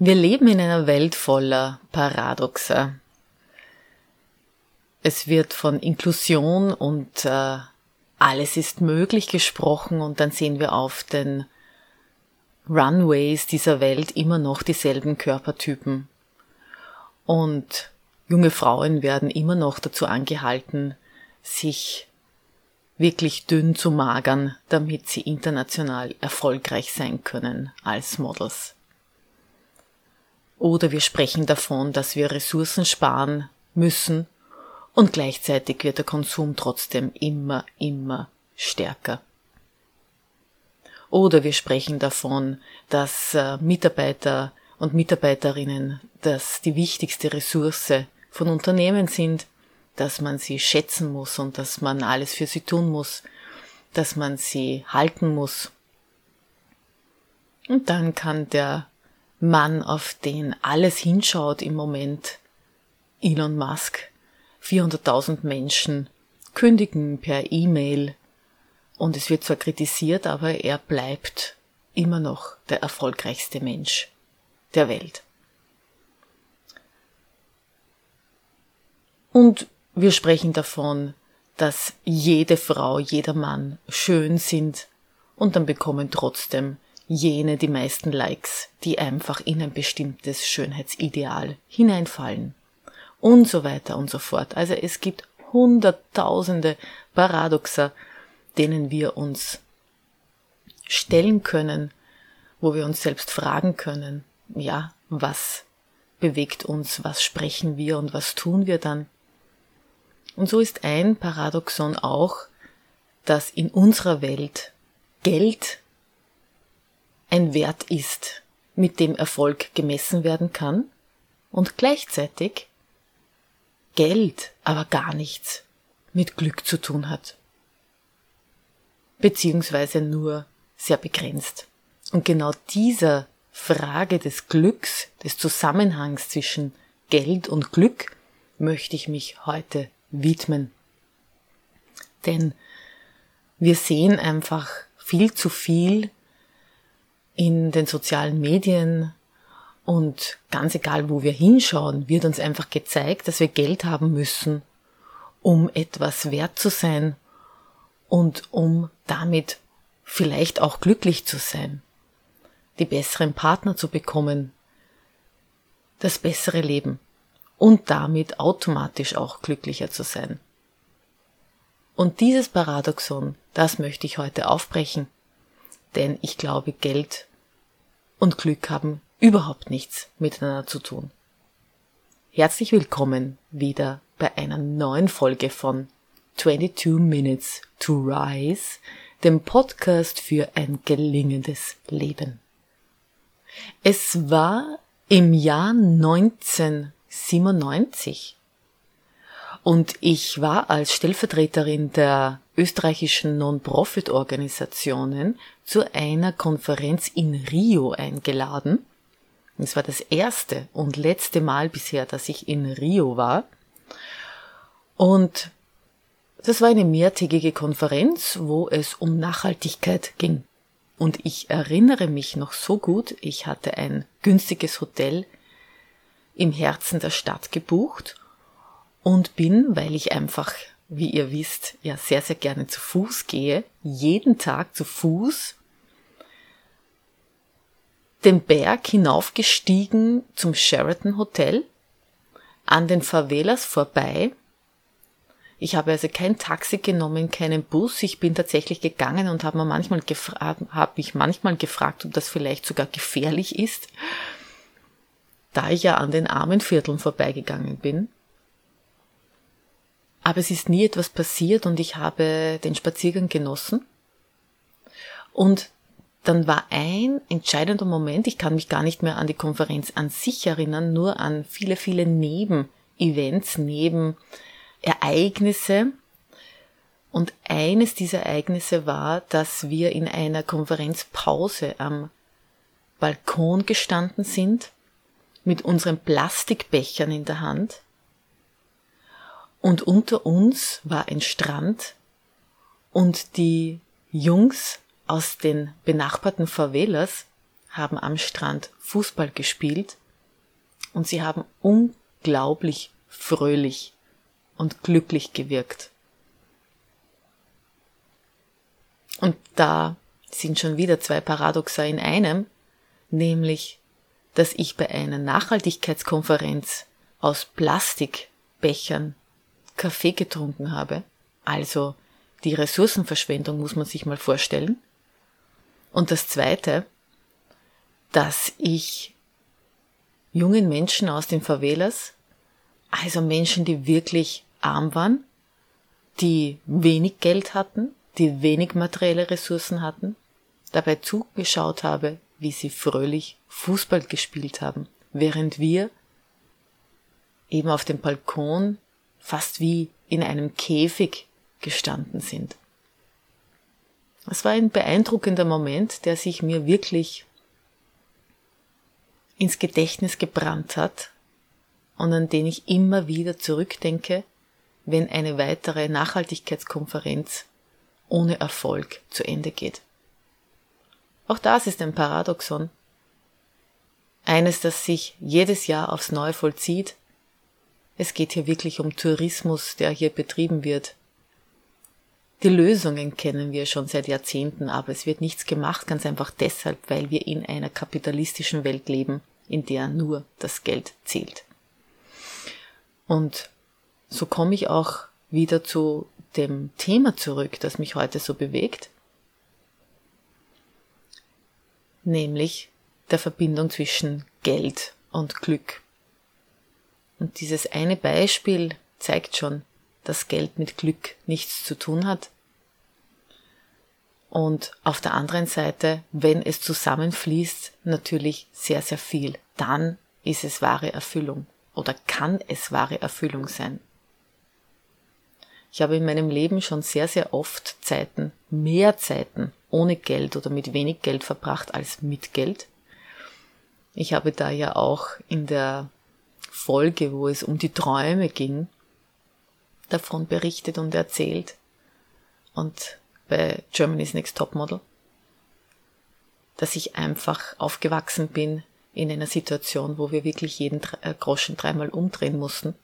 Wir leben in einer Welt voller Paradoxe. Es wird von Inklusion und äh, alles ist möglich gesprochen und dann sehen wir auf den Runways dieser Welt immer noch dieselben Körpertypen. Und junge Frauen werden immer noch dazu angehalten, sich wirklich dünn zu magern, damit sie international erfolgreich sein können als Models. Oder wir sprechen davon, dass wir Ressourcen sparen müssen und gleichzeitig wird der Konsum trotzdem immer, immer stärker. Oder wir sprechen davon, dass äh, Mitarbeiter und Mitarbeiterinnen das die wichtigste Ressource von Unternehmen sind, dass man sie schätzen muss und dass man alles für sie tun muss, dass man sie halten muss. Und dann kann der Mann, auf den alles hinschaut im Moment, Elon Musk, 400.000 Menschen kündigen per E-Mail und es wird zwar kritisiert, aber er bleibt immer noch der erfolgreichste Mensch der Welt. Und wir sprechen davon, dass jede Frau, jeder Mann schön sind und dann bekommen trotzdem jene die meisten Likes, die einfach in ein bestimmtes Schönheitsideal hineinfallen. Und so weiter und so fort. Also es gibt hunderttausende Paradoxer, denen wir uns stellen können, wo wir uns selbst fragen können, ja, was bewegt uns, was sprechen wir und was tun wir dann? Und so ist ein Paradoxon auch, dass in unserer Welt Geld ein Wert ist, mit dem Erfolg gemessen werden kann und gleichzeitig Geld aber gar nichts mit Glück zu tun hat. Beziehungsweise nur sehr begrenzt. Und genau dieser Frage des Glücks, des Zusammenhangs zwischen Geld und Glück möchte ich mich heute widmen. Denn wir sehen einfach viel zu viel in den sozialen Medien. Und ganz egal, wo wir hinschauen, wird uns einfach gezeigt, dass wir Geld haben müssen, um etwas wert zu sein und um damit vielleicht auch glücklich zu sein, die besseren Partner zu bekommen, das bessere Leben. Und damit automatisch auch glücklicher zu sein. Und dieses Paradoxon, das möchte ich heute aufbrechen, denn ich glaube, Geld und Glück haben überhaupt nichts miteinander zu tun. Herzlich willkommen wieder bei einer neuen Folge von 22 Minutes to Rise, dem Podcast für ein gelingendes Leben. Es war im Jahr 1997 und ich war als Stellvertreterin der österreichischen Non-Profit-Organisationen zu einer Konferenz in Rio eingeladen. Es war das erste und letzte Mal bisher, dass ich in Rio war. Und das war eine mehrtägige Konferenz, wo es um Nachhaltigkeit ging. Und ich erinnere mich noch so gut, ich hatte ein günstiges Hotel im Herzen der Stadt gebucht und bin, weil ich einfach wie ihr wisst, ja sehr, sehr gerne zu Fuß gehe, jeden Tag zu Fuß den Berg hinaufgestiegen zum Sheraton Hotel, an den Favelas vorbei. Ich habe also kein Taxi genommen, keinen Bus. Ich bin tatsächlich gegangen und habe mir manchmal habe mich manchmal gefragt, ob das vielleicht sogar gefährlich ist, da ich ja an den armen Vierteln vorbeigegangen bin. Aber es ist nie etwas passiert und ich habe den Spaziergang genossen. Und dann war ein entscheidender Moment, ich kann mich gar nicht mehr an die Konferenz an sich erinnern, nur an viele, viele Nebenevents, Nebenereignisse. Und eines dieser Ereignisse war, dass wir in einer Konferenzpause am Balkon gestanden sind, mit unseren Plastikbechern in der Hand und unter uns war ein Strand und die Jungs aus den benachbarten Favelas haben am Strand Fußball gespielt und sie haben unglaublich fröhlich und glücklich gewirkt. Und da sind schon wieder zwei Paradoxa in einem, nämlich, dass ich bei einer Nachhaltigkeitskonferenz aus Plastikbechern Kaffee getrunken habe, also die Ressourcenverschwendung muss man sich mal vorstellen. Und das Zweite, dass ich jungen Menschen aus den Favelas, also Menschen, die wirklich arm waren, die wenig Geld hatten, die wenig materielle Ressourcen hatten, dabei zugeschaut habe, wie sie fröhlich Fußball gespielt haben, während wir eben auf dem Balkon fast wie in einem Käfig gestanden sind. Es war ein beeindruckender Moment, der sich mir wirklich ins Gedächtnis gebrannt hat und an den ich immer wieder zurückdenke, wenn eine weitere Nachhaltigkeitskonferenz ohne Erfolg zu Ende geht. Auch das ist ein Paradoxon. Eines, das sich jedes Jahr aufs Neue vollzieht. Es geht hier wirklich um Tourismus, der hier betrieben wird. Die Lösungen kennen wir schon seit Jahrzehnten, aber es wird nichts gemacht, ganz einfach deshalb, weil wir in einer kapitalistischen Welt leben, in der nur das Geld zählt. Und so komme ich auch wieder zu dem Thema zurück, das mich heute so bewegt, nämlich der Verbindung zwischen Geld und Glück. Und dieses eine Beispiel zeigt schon, dass Geld mit Glück nichts zu tun hat. Und auf der anderen Seite, wenn es zusammenfließt, natürlich sehr, sehr viel. Dann ist es wahre Erfüllung oder kann es wahre Erfüllung sein. Ich habe in meinem Leben schon sehr, sehr oft Zeiten, mehr Zeiten ohne Geld oder mit wenig Geld verbracht als mit Geld. Ich habe da ja auch in der Folge, wo es um die Träume ging, davon berichtet und erzählt. Und bei Germany's Next Topmodel, dass ich einfach aufgewachsen bin in einer Situation, wo wir wirklich jeden äh, Groschen dreimal umdrehen mussten.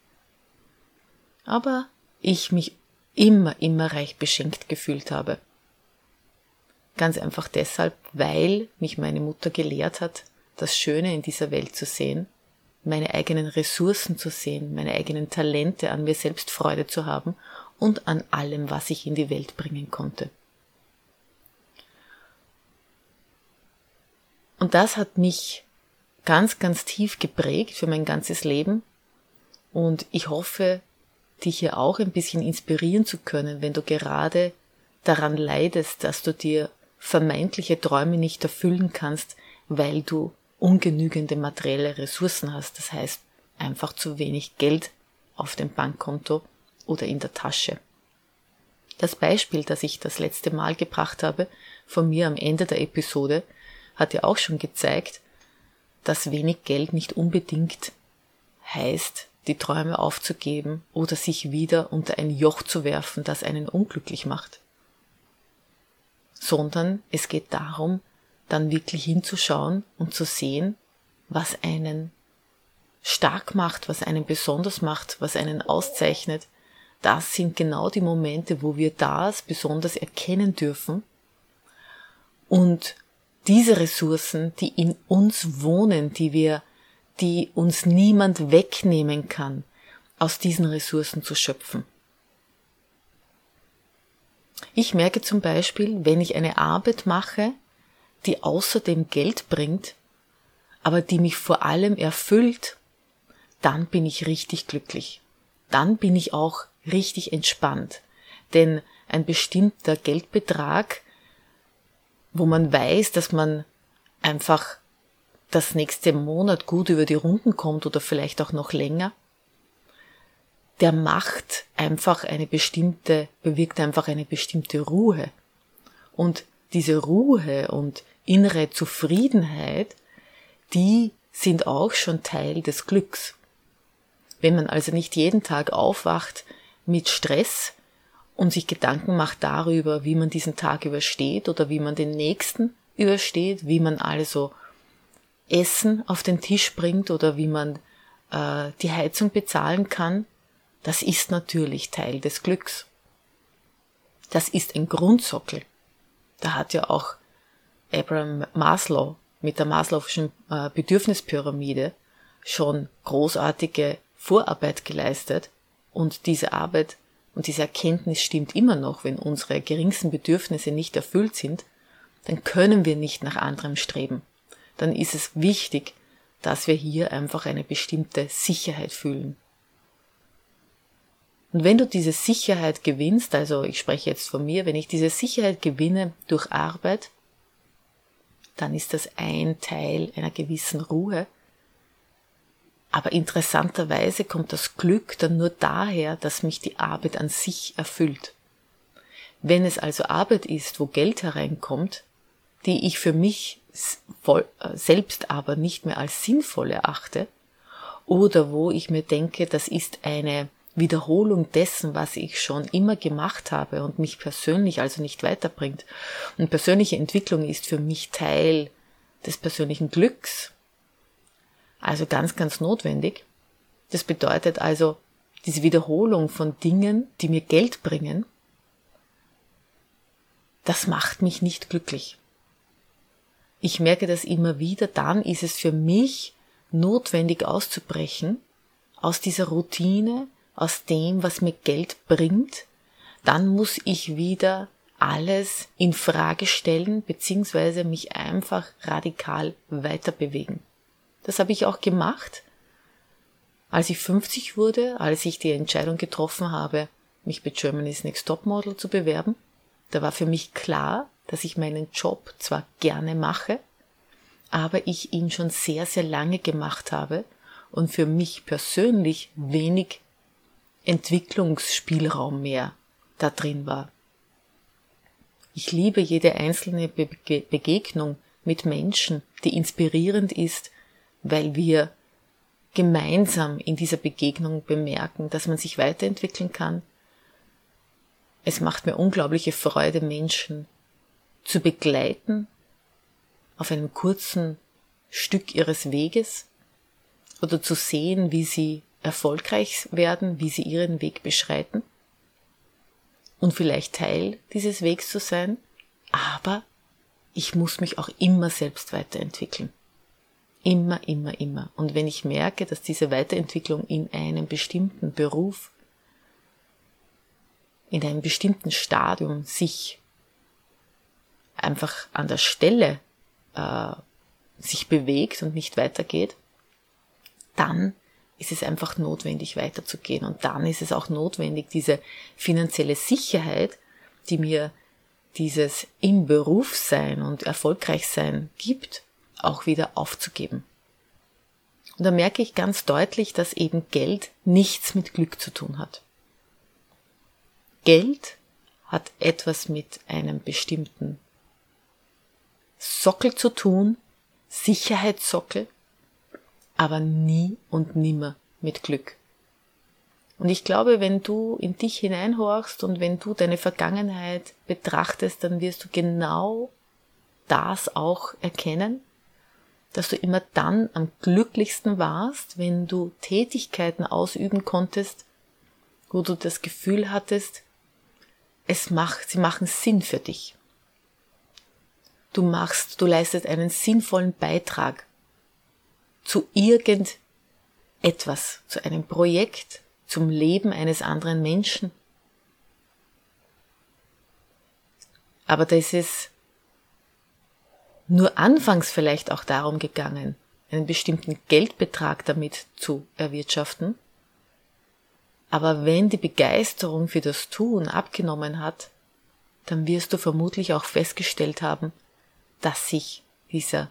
Aber ich mich immer, immer reich beschenkt gefühlt habe. Ganz einfach deshalb, weil mich meine Mutter gelehrt hat, das Schöne in dieser Welt zu sehen, meine eigenen Ressourcen zu sehen, meine eigenen Talente an mir selbst Freude zu haben und an allem, was ich in die Welt bringen konnte. Und das hat mich ganz, ganz tief geprägt für mein ganzes Leben. Und ich hoffe, dich hier auch ein bisschen inspirieren zu können, wenn du gerade daran leidest, dass du dir vermeintliche Träume nicht erfüllen kannst, weil du ungenügende materielle Ressourcen hast, das heißt einfach zu wenig Geld auf dem Bankkonto oder in der Tasche. Das Beispiel, das ich das letzte Mal gebracht habe, von mir am Ende der Episode, hat ja auch schon gezeigt, dass wenig Geld nicht unbedingt heißt, die Träume aufzugeben oder sich wieder unter ein Joch zu werfen, das einen unglücklich macht. Sondern es geht darum, dann wirklich hinzuschauen und zu sehen, was einen stark macht, was einen besonders macht, was einen auszeichnet. Das sind genau die Momente, wo wir das besonders erkennen dürfen und diese Ressourcen, die in uns wohnen, die wir die uns niemand wegnehmen kann, aus diesen Ressourcen zu schöpfen. Ich merke zum Beispiel, wenn ich eine Arbeit mache, die außerdem Geld bringt, aber die mich vor allem erfüllt, dann bin ich richtig glücklich. Dann bin ich auch richtig entspannt. Denn ein bestimmter Geldbetrag, wo man weiß, dass man einfach das nächste Monat gut über die Runden kommt oder vielleicht auch noch länger, der macht einfach eine bestimmte, bewirkt einfach eine bestimmte Ruhe. Und diese Ruhe und innere Zufriedenheit, die sind auch schon Teil des Glücks. Wenn man also nicht jeden Tag aufwacht mit Stress und sich Gedanken macht darüber, wie man diesen Tag übersteht oder wie man den nächsten übersteht, wie man also Essen auf den Tisch bringt oder wie man äh, die Heizung bezahlen kann, das ist natürlich Teil des Glücks. Das ist ein Grundsockel. Da hat ja auch Abraham Maslow mit der Maslow'schen äh, Bedürfnispyramide schon großartige Vorarbeit geleistet und diese Arbeit und diese Erkenntnis stimmt immer noch, wenn unsere geringsten Bedürfnisse nicht erfüllt sind, dann können wir nicht nach anderem streben. Dann ist es wichtig, dass wir hier einfach eine bestimmte Sicherheit fühlen. Und wenn du diese Sicherheit gewinnst, also ich spreche jetzt von mir, wenn ich diese Sicherheit gewinne durch Arbeit, dann ist das ein Teil einer gewissen Ruhe. Aber interessanterweise kommt das Glück dann nur daher, dass mich die Arbeit an sich erfüllt. Wenn es also Arbeit ist, wo Geld hereinkommt, die ich für mich äh, selbst aber nicht mehr als sinnvoll erachte, oder wo ich mir denke, das ist eine Wiederholung dessen, was ich schon immer gemacht habe und mich persönlich also nicht weiterbringt. Und persönliche Entwicklung ist für mich Teil des persönlichen Glücks. Also ganz, ganz notwendig. Das bedeutet also diese Wiederholung von Dingen, die mir Geld bringen, das macht mich nicht glücklich. Ich merke das immer wieder, dann ist es für mich notwendig auszubrechen aus dieser Routine, aus dem, was mir Geld bringt, dann muss ich wieder alles in Frage stellen beziehungsweise mich einfach radikal weiter bewegen. Das habe ich auch gemacht, als ich 50 wurde, als ich die Entscheidung getroffen habe, mich bei Germany's Next Top Model zu bewerben. Da war für mich klar, dass ich meinen Job zwar gerne mache, aber ich ihn schon sehr, sehr lange gemacht habe und für mich persönlich wenig Entwicklungsspielraum mehr da drin war. Ich liebe jede einzelne Be Begegnung mit Menschen, die inspirierend ist, weil wir gemeinsam in dieser Begegnung bemerken, dass man sich weiterentwickeln kann. Es macht mir unglaubliche Freude, Menschen zu begleiten auf einem kurzen Stück ihres Weges oder zu sehen, wie sie erfolgreich werden, wie sie ihren Weg beschreiten und vielleicht Teil dieses Wegs zu sein, aber ich muss mich auch immer selbst weiterentwickeln. Immer, immer, immer. Und wenn ich merke, dass diese Weiterentwicklung in einem bestimmten Beruf, in einem bestimmten Stadium sich einfach an der Stelle äh, sich bewegt und nicht weitergeht, dann ist es einfach notwendig weiterzugehen. Und dann ist es auch notwendig, diese finanzielle Sicherheit, die mir dieses im Beruf sein und erfolgreich sein gibt, auch wieder aufzugeben. Und da merke ich ganz deutlich, dass eben Geld nichts mit Glück zu tun hat. Geld hat etwas mit einem bestimmten Sockel zu tun, Sicherheitssockel, aber nie und nimmer mit Glück. Und ich glaube, wenn du in dich hineinhorchst und wenn du deine Vergangenheit betrachtest, dann wirst du genau das auch erkennen, dass du immer dann am glücklichsten warst, wenn du Tätigkeiten ausüben konntest, wo du das Gefühl hattest, es macht, sie machen Sinn für dich. Du machst, du leistest einen sinnvollen Beitrag zu irgendetwas, zu einem Projekt, zum Leben eines anderen Menschen. Aber das ist nur anfangs vielleicht auch darum gegangen, einen bestimmten Geldbetrag damit zu erwirtschaften. Aber wenn die Begeisterung für das Tun abgenommen hat, dann wirst du vermutlich auch festgestellt haben, dass sich dieser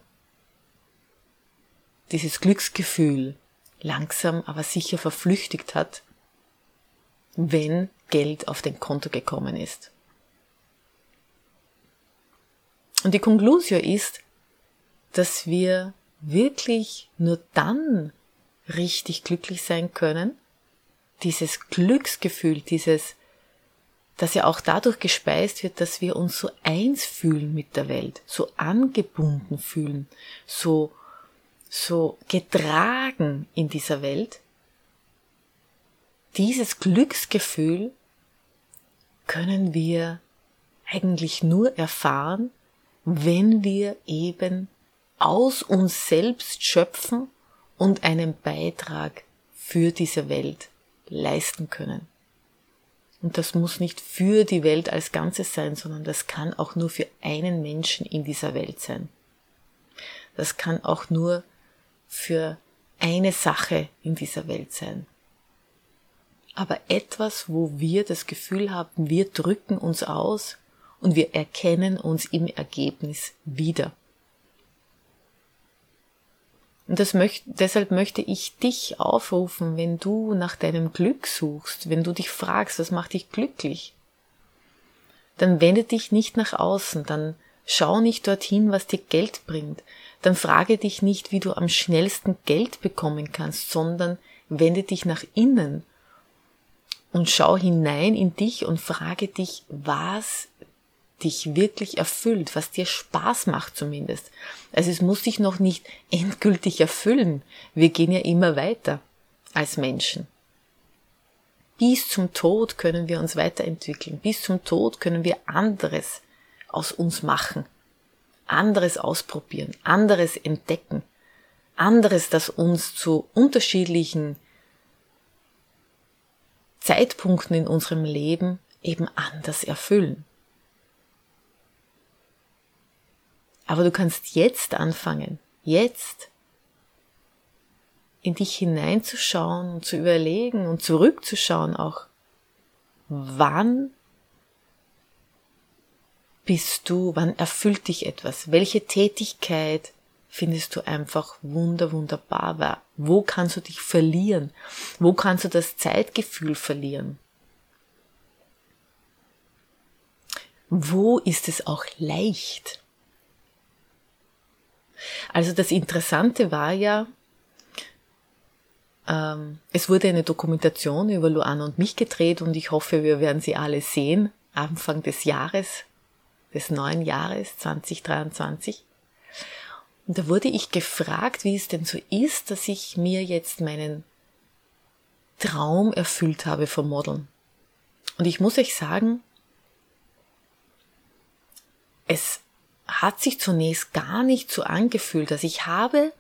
dieses Glücksgefühl langsam aber sicher verflüchtigt hat, wenn Geld auf den Konto gekommen ist. Und die Konklusion ist, dass wir wirklich nur dann richtig glücklich sein können, dieses Glücksgefühl, dieses, das ja auch dadurch gespeist wird, dass wir uns so eins fühlen mit der Welt, so angebunden fühlen, so so getragen in dieser Welt. Dieses Glücksgefühl können wir eigentlich nur erfahren, wenn wir eben aus uns selbst schöpfen und einen Beitrag für diese Welt leisten können. Und das muss nicht für die Welt als Ganzes sein, sondern das kann auch nur für einen Menschen in dieser Welt sein. Das kann auch nur für eine Sache in dieser Welt sein. Aber etwas, wo wir das Gefühl haben, wir drücken uns aus und wir erkennen uns im Ergebnis wieder. Und möcht, deshalb möchte ich dich aufrufen, wenn du nach deinem Glück suchst, wenn du dich fragst, was macht dich glücklich, dann wende dich nicht nach außen, dann schau nicht dorthin, was dir Geld bringt, dann frage dich nicht, wie du am schnellsten Geld bekommen kannst, sondern wende dich nach innen und schau hinein in dich und frage dich, was dich wirklich erfüllt, was dir Spaß macht zumindest. Also es muss dich noch nicht endgültig erfüllen. Wir gehen ja immer weiter als Menschen. Bis zum Tod können wir uns weiterentwickeln. Bis zum Tod können wir anderes aus uns machen. Anderes ausprobieren. Anderes entdecken. Anderes, das uns zu unterschiedlichen Zeitpunkten in unserem Leben eben anders erfüllen. Aber du kannst jetzt anfangen, jetzt in dich hineinzuschauen und zu überlegen und zurückzuschauen auch, wann bist du, wann erfüllt dich etwas, welche Tätigkeit findest du einfach wunder, wunderbar, wo kannst du dich verlieren, wo kannst du das Zeitgefühl verlieren, wo ist es auch leicht, also das Interessante war ja, ähm, es wurde eine Dokumentation über Luana und mich gedreht und ich hoffe, wir werden sie alle sehen, Anfang des Jahres, des neuen Jahres 2023. Und da wurde ich gefragt, wie es denn so ist, dass ich mir jetzt meinen Traum erfüllt habe vom Modeln. Und ich muss euch sagen, es hat sich zunächst gar nicht so angefühlt. Also ich habe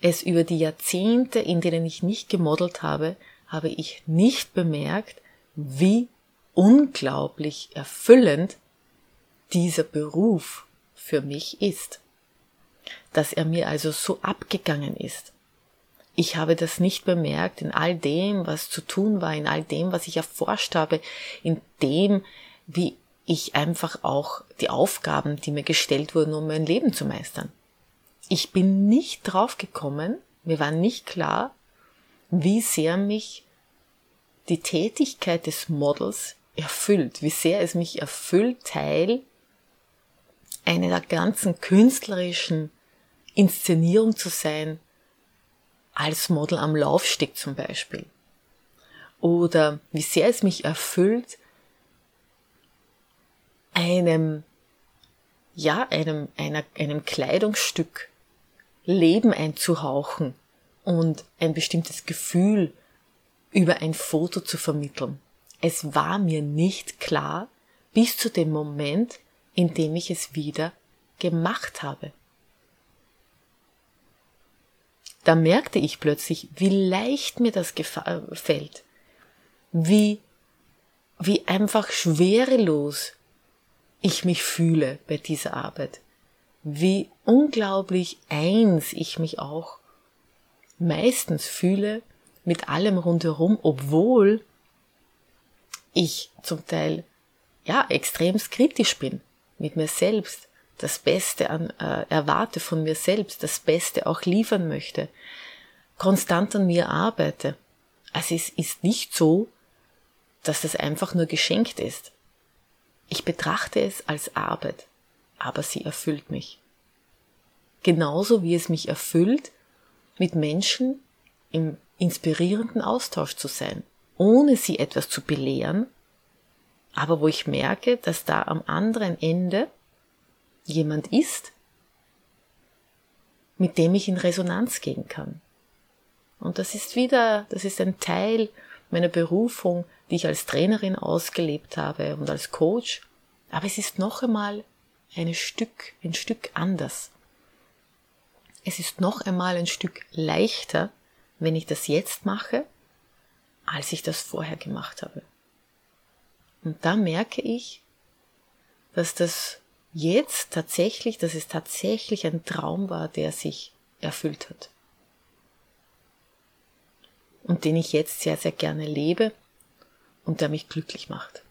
es über die Jahrzehnte, in denen ich nicht gemodelt habe, habe ich nicht bemerkt, wie unglaublich erfüllend dieser Beruf für mich ist. Dass er mir also so abgegangen ist. Ich habe das nicht bemerkt in all dem, was zu tun war, in all dem, was ich erforscht habe, in dem, wie ich einfach auch die Aufgaben, die mir gestellt wurden, um mein Leben zu meistern. Ich bin nicht drauf gekommen, mir war nicht klar, wie sehr mich die Tätigkeit des Models erfüllt, wie sehr es mich erfüllt, Teil einer ganzen künstlerischen Inszenierung zu sein, als Model am Laufsteg zum Beispiel. Oder wie sehr es mich erfüllt, einem, ja, einem, einer, einem Kleidungsstück Leben einzuhauchen und ein bestimmtes Gefühl über ein Foto zu vermitteln. Es war mir nicht klar bis zu dem Moment, in dem ich es wieder gemacht habe. Da merkte ich plötzlich, wie leicht mir das fällt, wie, wie einfach schwerelos ich mich fühle bei dieser Arbeit. Wie unglaublich eins ich mich auch meistens fühle mit allem rundherum, obwohl ich zum Teil ja extrem kritisch bin mit mir selbst, das Beste an, äh, erwarte von mir selbst, das Beste auch liefern möchte, konstant an mir arbeite. Also es ist nicht so, dass das einfach nur geschenkt ist. Ich betrachte es als Arbeit, aber sie erfüllt mich. Genauso wie es mich erfüllt, mit Menschen im inspirierenden Austausch zu sein, ohne sie etwas zu belehren, aber wo ich merke, dass da am anderen Ende jemand ist, mit dem ich in Resonanz gehen kann. Und das ist wieder, das ist ein Teil meiner Berufung, die ich als Trainerin ausgelebt habe und als Coach. Aber es ist noch einmal ein Stück, ein Stück anders. Es ist noch einmal ein Stück leichter, wenn ich das jetzt mache, als ich das vorher gemacht habe. Und da merke ich, dass das jetzt tatsächlich, dass es tatsächlich ein Traum war, der sich erfüllt hat. Und den ich jetzt sehr, sehr gerne lebe und der mich glücklich macht.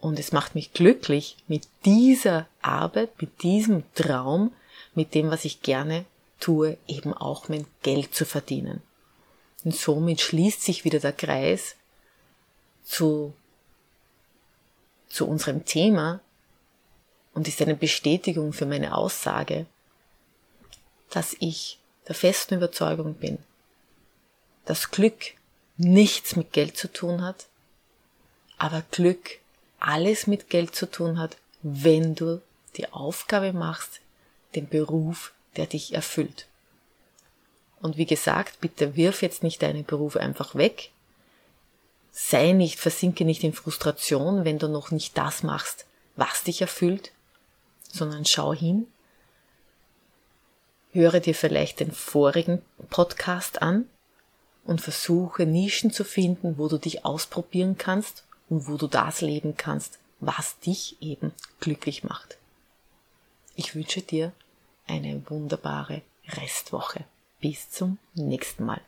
Und es macht mich glücklich, mit dieser Arbeit, mit diesem Traum, mit dem, was ich gerne tue, eben auch mein Geld zu verdienen. Und somit schließt sich wieder der Kreis zu, zu unserem Thema und ist eine Bestätigung für meine Aussage, dass ich der festen Überzeugung bin, dass Glück nichts mit Geld zu tun hat, aber Glück alles mit Geld zu tun hat, wenn du die Aufgabe machst, den Beruf, der dich erfüllt. Und wie gesagt, bitte wirf jetzt nicht deinen Beruf einfach weg. Sei nicht, versinke nicht in Frustration, wenn du noch nicht das machst, was dich erfüllt, sondern schau hin. Höre dir vielleicht den vorigen Podcast an und versuche Nischen zu finden, wo du dich ausprobieren kannst und wo du das leben kannst, was dich eben glücklich macht. Ich wünsche dir eine wunderbare Restwoche. Bis zum nächsten Mal.